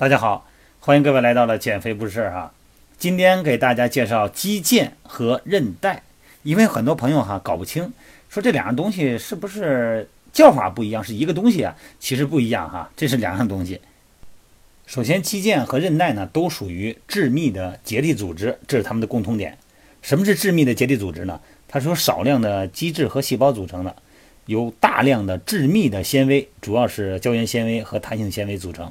大家好，欢迎各位来到了减肥不是事儿哈。今天给大家介绍肌腱和韧带，因为很多朋友哈搞不清，说这两样东西是不是叫法不一样，是一个东西啊？其实不一样哈，这是两样东西。首先，肌腱和韧带呢都属于致密的结缔组织，这是它们的共通点。什么是致密的结缔组织呢？它是由少量的基质和细胞组成的。由大量的致密的纤维，主要是胶原纤维和弹性纤维组成。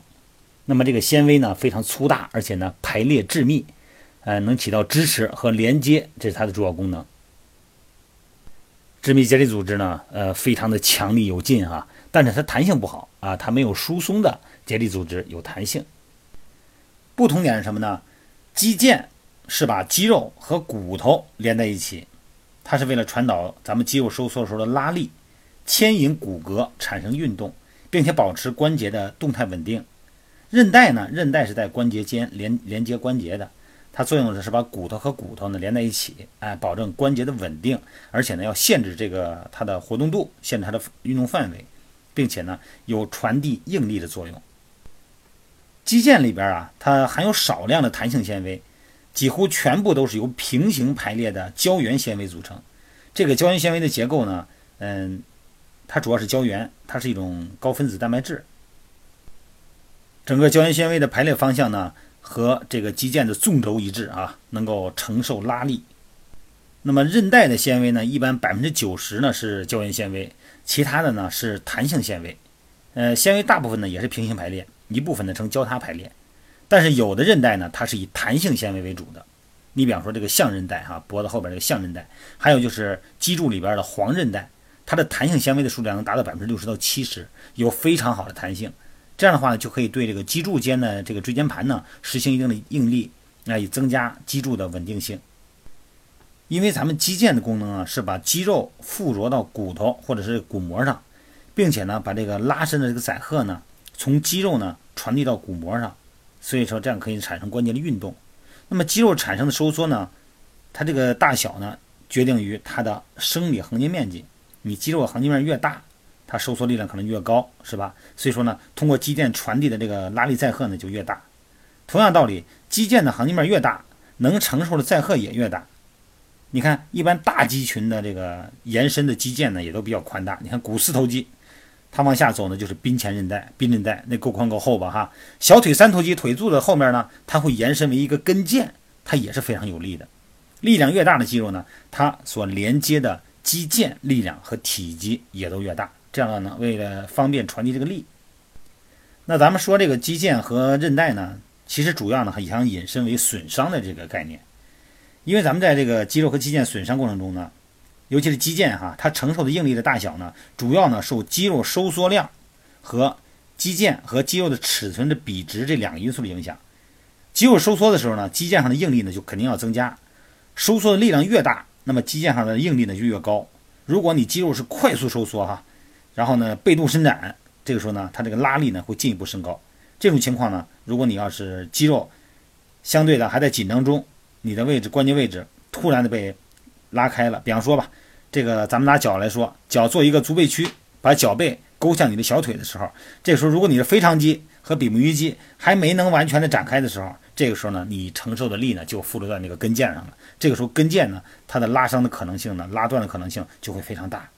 那么这个纤维呢非常粗大，而且呢排列致密，呃，能起到支持和连接，这是它的主要功能。致密结缔组织呢，呃，非常的强力有劲啊，但是它弹性不好啊，它没有疏松的结缔组织有弹性。不同点是什么呢？肌腱是把肌肉和骨头连在一起，它是为了传导咱们肌肉收缩时候的拉力。牵引骨骼产生运动，并且保持关节的动态稳定。韧带呢？韧带是在关节间连连接关节的，它作用的是把骨头和骨头呢连在一起，哎，保证关节的稳定，而且呢要限制这个它的活动度，限制它的运动范围，并且呢有传递应力的作用。肌腱里边啊，它含有少量的弹性纤维，几乎全部都是由平行排列的胶原纤维组成。这个胶原纤维的结构呢，嗯。它主要是胶原，它是一种高分子蛋白质。整个胶原纤维的排列方向呢，和这个肌腱的纵轴一致啊，能够承受拉力。那么韧带的纤维呢，一般百分之九十呢是胶原纤维，其他的呢是弹性纤维。呃，纤维大部分呢也是平行排列，一部分呢呈交叉排列。但是有的韧带呢，它是以弹性纤维为主的。你比方说这个象韧带哈，脖子后边这个象韧带，还有就是脊柱里边的黄韧带。它的弹性纤维的数量能达到百分之六十到七十，有非常好的弹性。这样的话呢，就可以对这个脊柱间的这个椎间盘呢实行一定的应力，那以增加脊柱的稳定性。因为咱们肌腱的功能啊，是把肌肉附着到骨头或者是骨膜上，并且呢，把这个拉伸的这个载荷呢，从肌肉呢传递到骨膜上，所以说这样可以产生关节的运动。那么肌肉产生的收缩呢，它这个大小呢，决定于它的生理横截面积。你肌肉横截面越大，它收缩力量可能越高，是吧？所以说呢，通过肌腱传递的这个拉力载荷呢就越大。同样道理，肌腱的横截面越大，能承受的载荷也越大。你看，一般大肌群的这个延伸的肌腱呢也都比较宽大。你看股四头肌，它往下走呢就是髌前韧带、髌韧带，那够宽够厚吧？哈，小腿三头肌腿肚的后面呢，它会延伸为一个跟腱，它也是非常有力的。力量越大的肌肉呢，它所连接的。肌腱力量和体积也都越大，这样呢，为了方便传递这个力，那咱们说这个肌腱和韧带呢，其实主要呢还想引申为损伤的这个概念，因为咱们在这个肌肉和肌腱损伤过程中呢，尤其是肌腱哈，它承受的应力的大小呢，主要呢受肌肉收缩量和肌腱和肌肉的尺寸的比值这两个因素的影响。肌肉收缩的时候呢，肌腱上的应力呢就肯定要增加，收缩的力量越大。那么肌腱上的应力呢就越高。如果你肌肉是快速收缩哈，然后呢背部伸展，这个时候呢它这个拉力呢会进一步升高。这种情况呢，如果你要是肌肉相对的还在紧张中，你的位置关节位置突然的被拉开了，比方说吧，这个咱们拿脚来说，脚做一个足背屈，把脚背勾向你的小腿的时候，这时候如果你的腓肠肌和比目鱼肌还没能完全的展开的时候，这个时候呢，你承受的力呢就附着在那个跟腱上了。这个时候跟腱呢，它的拉伤的可能性呢，拉断的可能性就会非常大。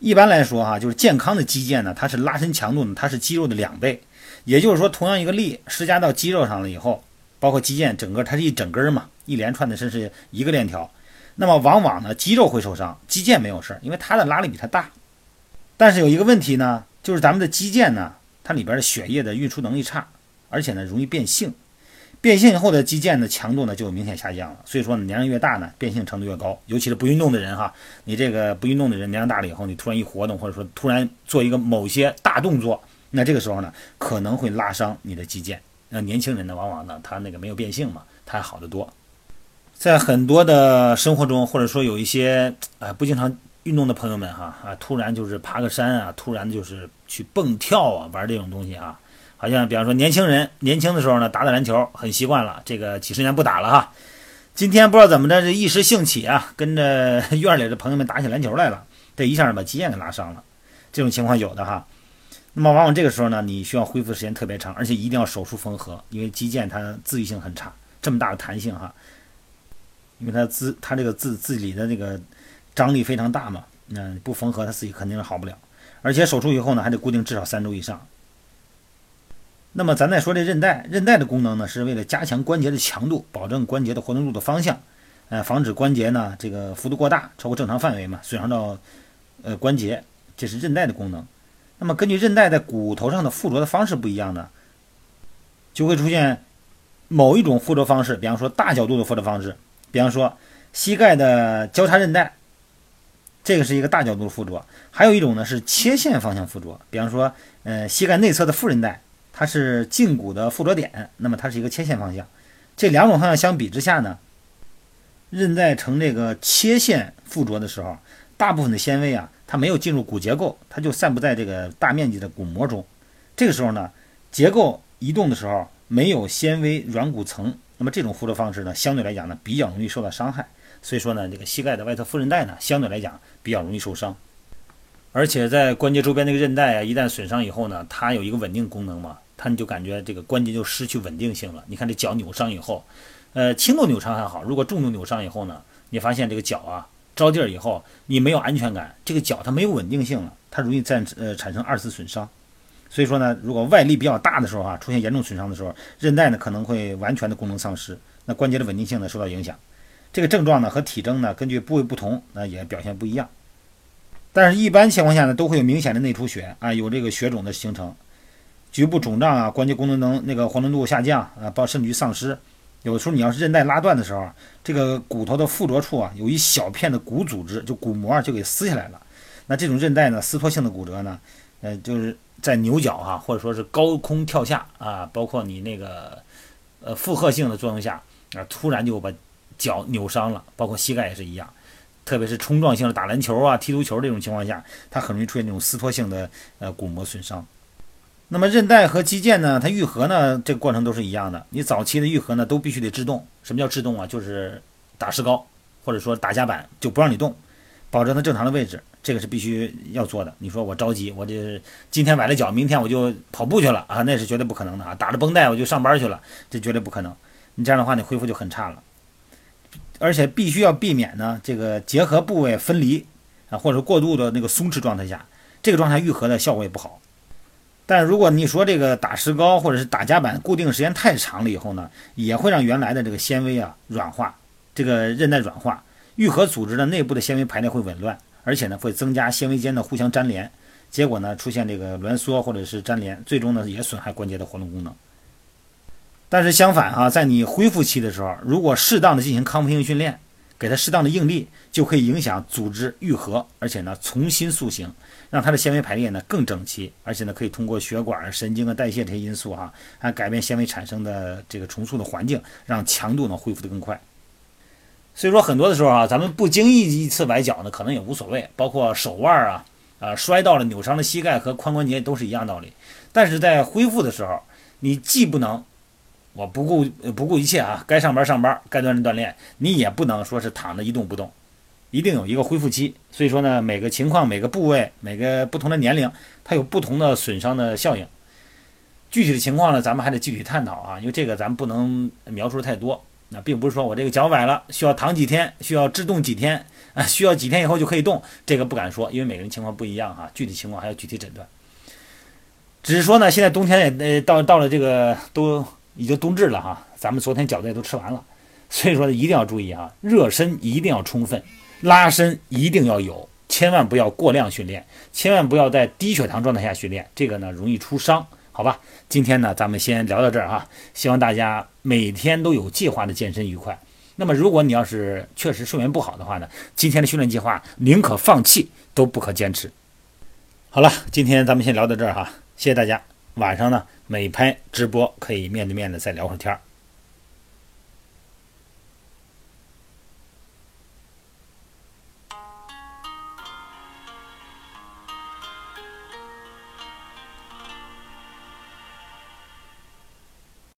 一般来说哈，就是健康的肌腱呢，它是拉伸强度呢，它是肌肉的两倍。也就是说，同样一个力施加到肌肉上了以后，包括肌腱整个它是一整根嘛，一连串的甚至一个链条。那么往往呢，肌肉会受伤，肌腱没有事儿，因为它的拉力比它大。但是有一个问题呢，就是咱们的肌腱呢，它里边的血液的运输能力差，而且呢容易变性。变性以后的肌腱的强度呢就明显下降了，所以说呢年龄越大呢，变性程度越高。尤其是不运动的人哈，你这个不运动的人年龄大了以后，你突然一活动，或者说突然做一个某些大动作，那这个时候呢可能会拉伤你的肌腱。那年轻人呢，往往呢他那个没有变性嘛，他还好得多。在很多的生活中，或者说有一些啊不经常运动的朋友们哈啊，突然就是爬个山啊，突然就是去蹦跳啊，玩这种东西啊。好像比方说年轻人年轻的时候呢，打打篮球很习惯了，这个几十年不打了哈。今天不知道怎么着，这一时兴起啊，跟着院里的朋友们打起篮球来了，这一下把肌腱给拉伤了。这种情况有的哈。那么往往这个时候呢，你需要恢复时间特别长，而且一定要手术缝合，因为肌腱它自愈性很差，这么大的弹性哈，因为它自它这个自自己的那个张力非常大嘛，那不缝合它自己肯定是好不了，而且手术以后呢还得固定至少三周以上。那么咱再说这韧带，韧带的功能呢是为了加强关节的强度，保证关节的活动度的方向，呃，防止关节呢这个幅度过大，超过正常范围嘛，损伤到呃关节，这是韧带的功能。那么根据韧带在骨头上的附着的方式不一样呢，就会出现某一种附着方式，比方说大角度的附着方式，比方说膝盖的交叉韧带，这个是一个大角度的附着；还有一种呢是切线方向附着，比方说呃膝盖内侧的副韧带。它是胫骨的附着点，那么它是一个切线方向。这两种方向相比之下呢，韧带呈这个切线附着的时候，大部分的纤维啊，它没有进入骨结构，它就散布在这个大面积的骨膜中。这个时候呢，结构移动的时候没有纤维软骨层，那么这种附着方式呢，相对来讲呢，比较容易受到伤害。所以说呢，这个膝盖的外侧副韧带呢，相对来讲比较容易受伤。而且在关节周边那个韧带啊，一旦损伤以后呢，它有一个稳定功能嘛。他就感觉这个关节就失去稳定性了。你看这脚扭伤以后，呃，轻度扭伤还好，如果重度扭伤以后呢，你发现这个脚啊着地儿以后，你没有安全感，这个脚它没有稳定性了，它容易再呃产生二次损伤。所以说呢，如果外力比较大的时候啊，出现严重损伤的时候，韧带呢可能会完全的功能丧失，那关节的稳定性呢受到影响。这个症状呢和体征呢根据部位不同，那也表现不一样。但是，一般情况下呢都会有明显的内出血啊，有这个血肿的形成。局部肿胀啊，关节功能能那个活动度下降啊，包甚至于丧失。有的时候你要是韧带拉断的时候，这个骨头的附着处啊，有一小片的骨组织，就骨膜就给撕下来了。那这种韧带呢，撕脱性的骨折呢，呃，就是在扭脚哈，或者说是高空跳下啊，包括你那个呃负荷性的作用下啊，突然就把脚扭伤了，包括膝盖也是一样。特别是冲撞性的打篮球啊、踢足球这种情况下，它很容易出现这种撕脱性的呃骨膜损伤。那么韧带和肌腱呢，它愈合呢，这个过程都是一样的。你早期的愈合呢，都必须得制动。什么叫制动啊？就是打石膏，或者说打夹板，就不让你动，保证它正常的位置。这个是必须要做的。你说我着急，我这今天崴了脚，明天我就跑步去了啊，那是绝对不可能的啊！打着绷带我就上班去了，这绝对不可能。你这样的话，你恢复就很差了。而且必须要避免呢，这个结合部位分离啊，或者过度的那个松弛状态下，这个状态愈合的效果也不好。但如果你说这个打石膏或者是打夹板固定时间太长了以后呢，也会让原来的这个纤维啊软化，这个韧带软化，愈合组织的内部的纤维排列会紊乱，而且呢会增加纤维间的互相粘连，结果呢出现这个挛缩或者是粘连，最终呢也损害关节的活动功能。但是相反啊，在你恢复期的时候，如果适当的进行康复性训练，给它适当的应力，就可以影响组织愈合，而且呢重新塑形。让它的纤维排列呢更整齐，而且呢可以通过血管、神经啊、代谢这些因素哈，还改变纤维产生的这个重塑的环境，让强度呢恢复得更快。所以说很多的时候啊，咱们不经意一次崴脚呢，可能也无所谓，包括手腕啊啊摔到了扭伤的膝盖和髋关节都是一样道理。但是在恢复的时候，你既不能我不顾不顾一切啊，该上班上班，该锻炼锻炼，你也不能说是躺着一动不动。一定有一个恢复期，所以说呢，每个情况、每个部位、每个不同的年龄，它有不同的损伤的效应。具体的情况呢，咱们还得具体探讨啊，因为这个咱们不能描述太多。那并不是说我这个脚崴了，需要躺几天，需要制动几天啊，需要几天以后就可以动，这个不敢说，因为每个人情况不一样哈，具体情况还要具体诊断。只是说呢，现在冬天也呃到到了这个都已经冬至了哈，咱们昨天饺子也都吃完了，所以说一定要注意啊，热身一定要充分。拉伸一定要有，千万不要过量训练，千万不要在低血糖状态下训练，这个呢容易出伤，好吧？今天呢咱们先聊到这儿哈，希望大家每天都有计划的健身愉快。那么如果你要是确实睡眠不好的话呢，今天的训练计划宁可放弃都不可坚持。好了，今天咱们先聊到这儿哈，谢谢大家。晚上呢美拍直播可以面对面的再聊会天儿。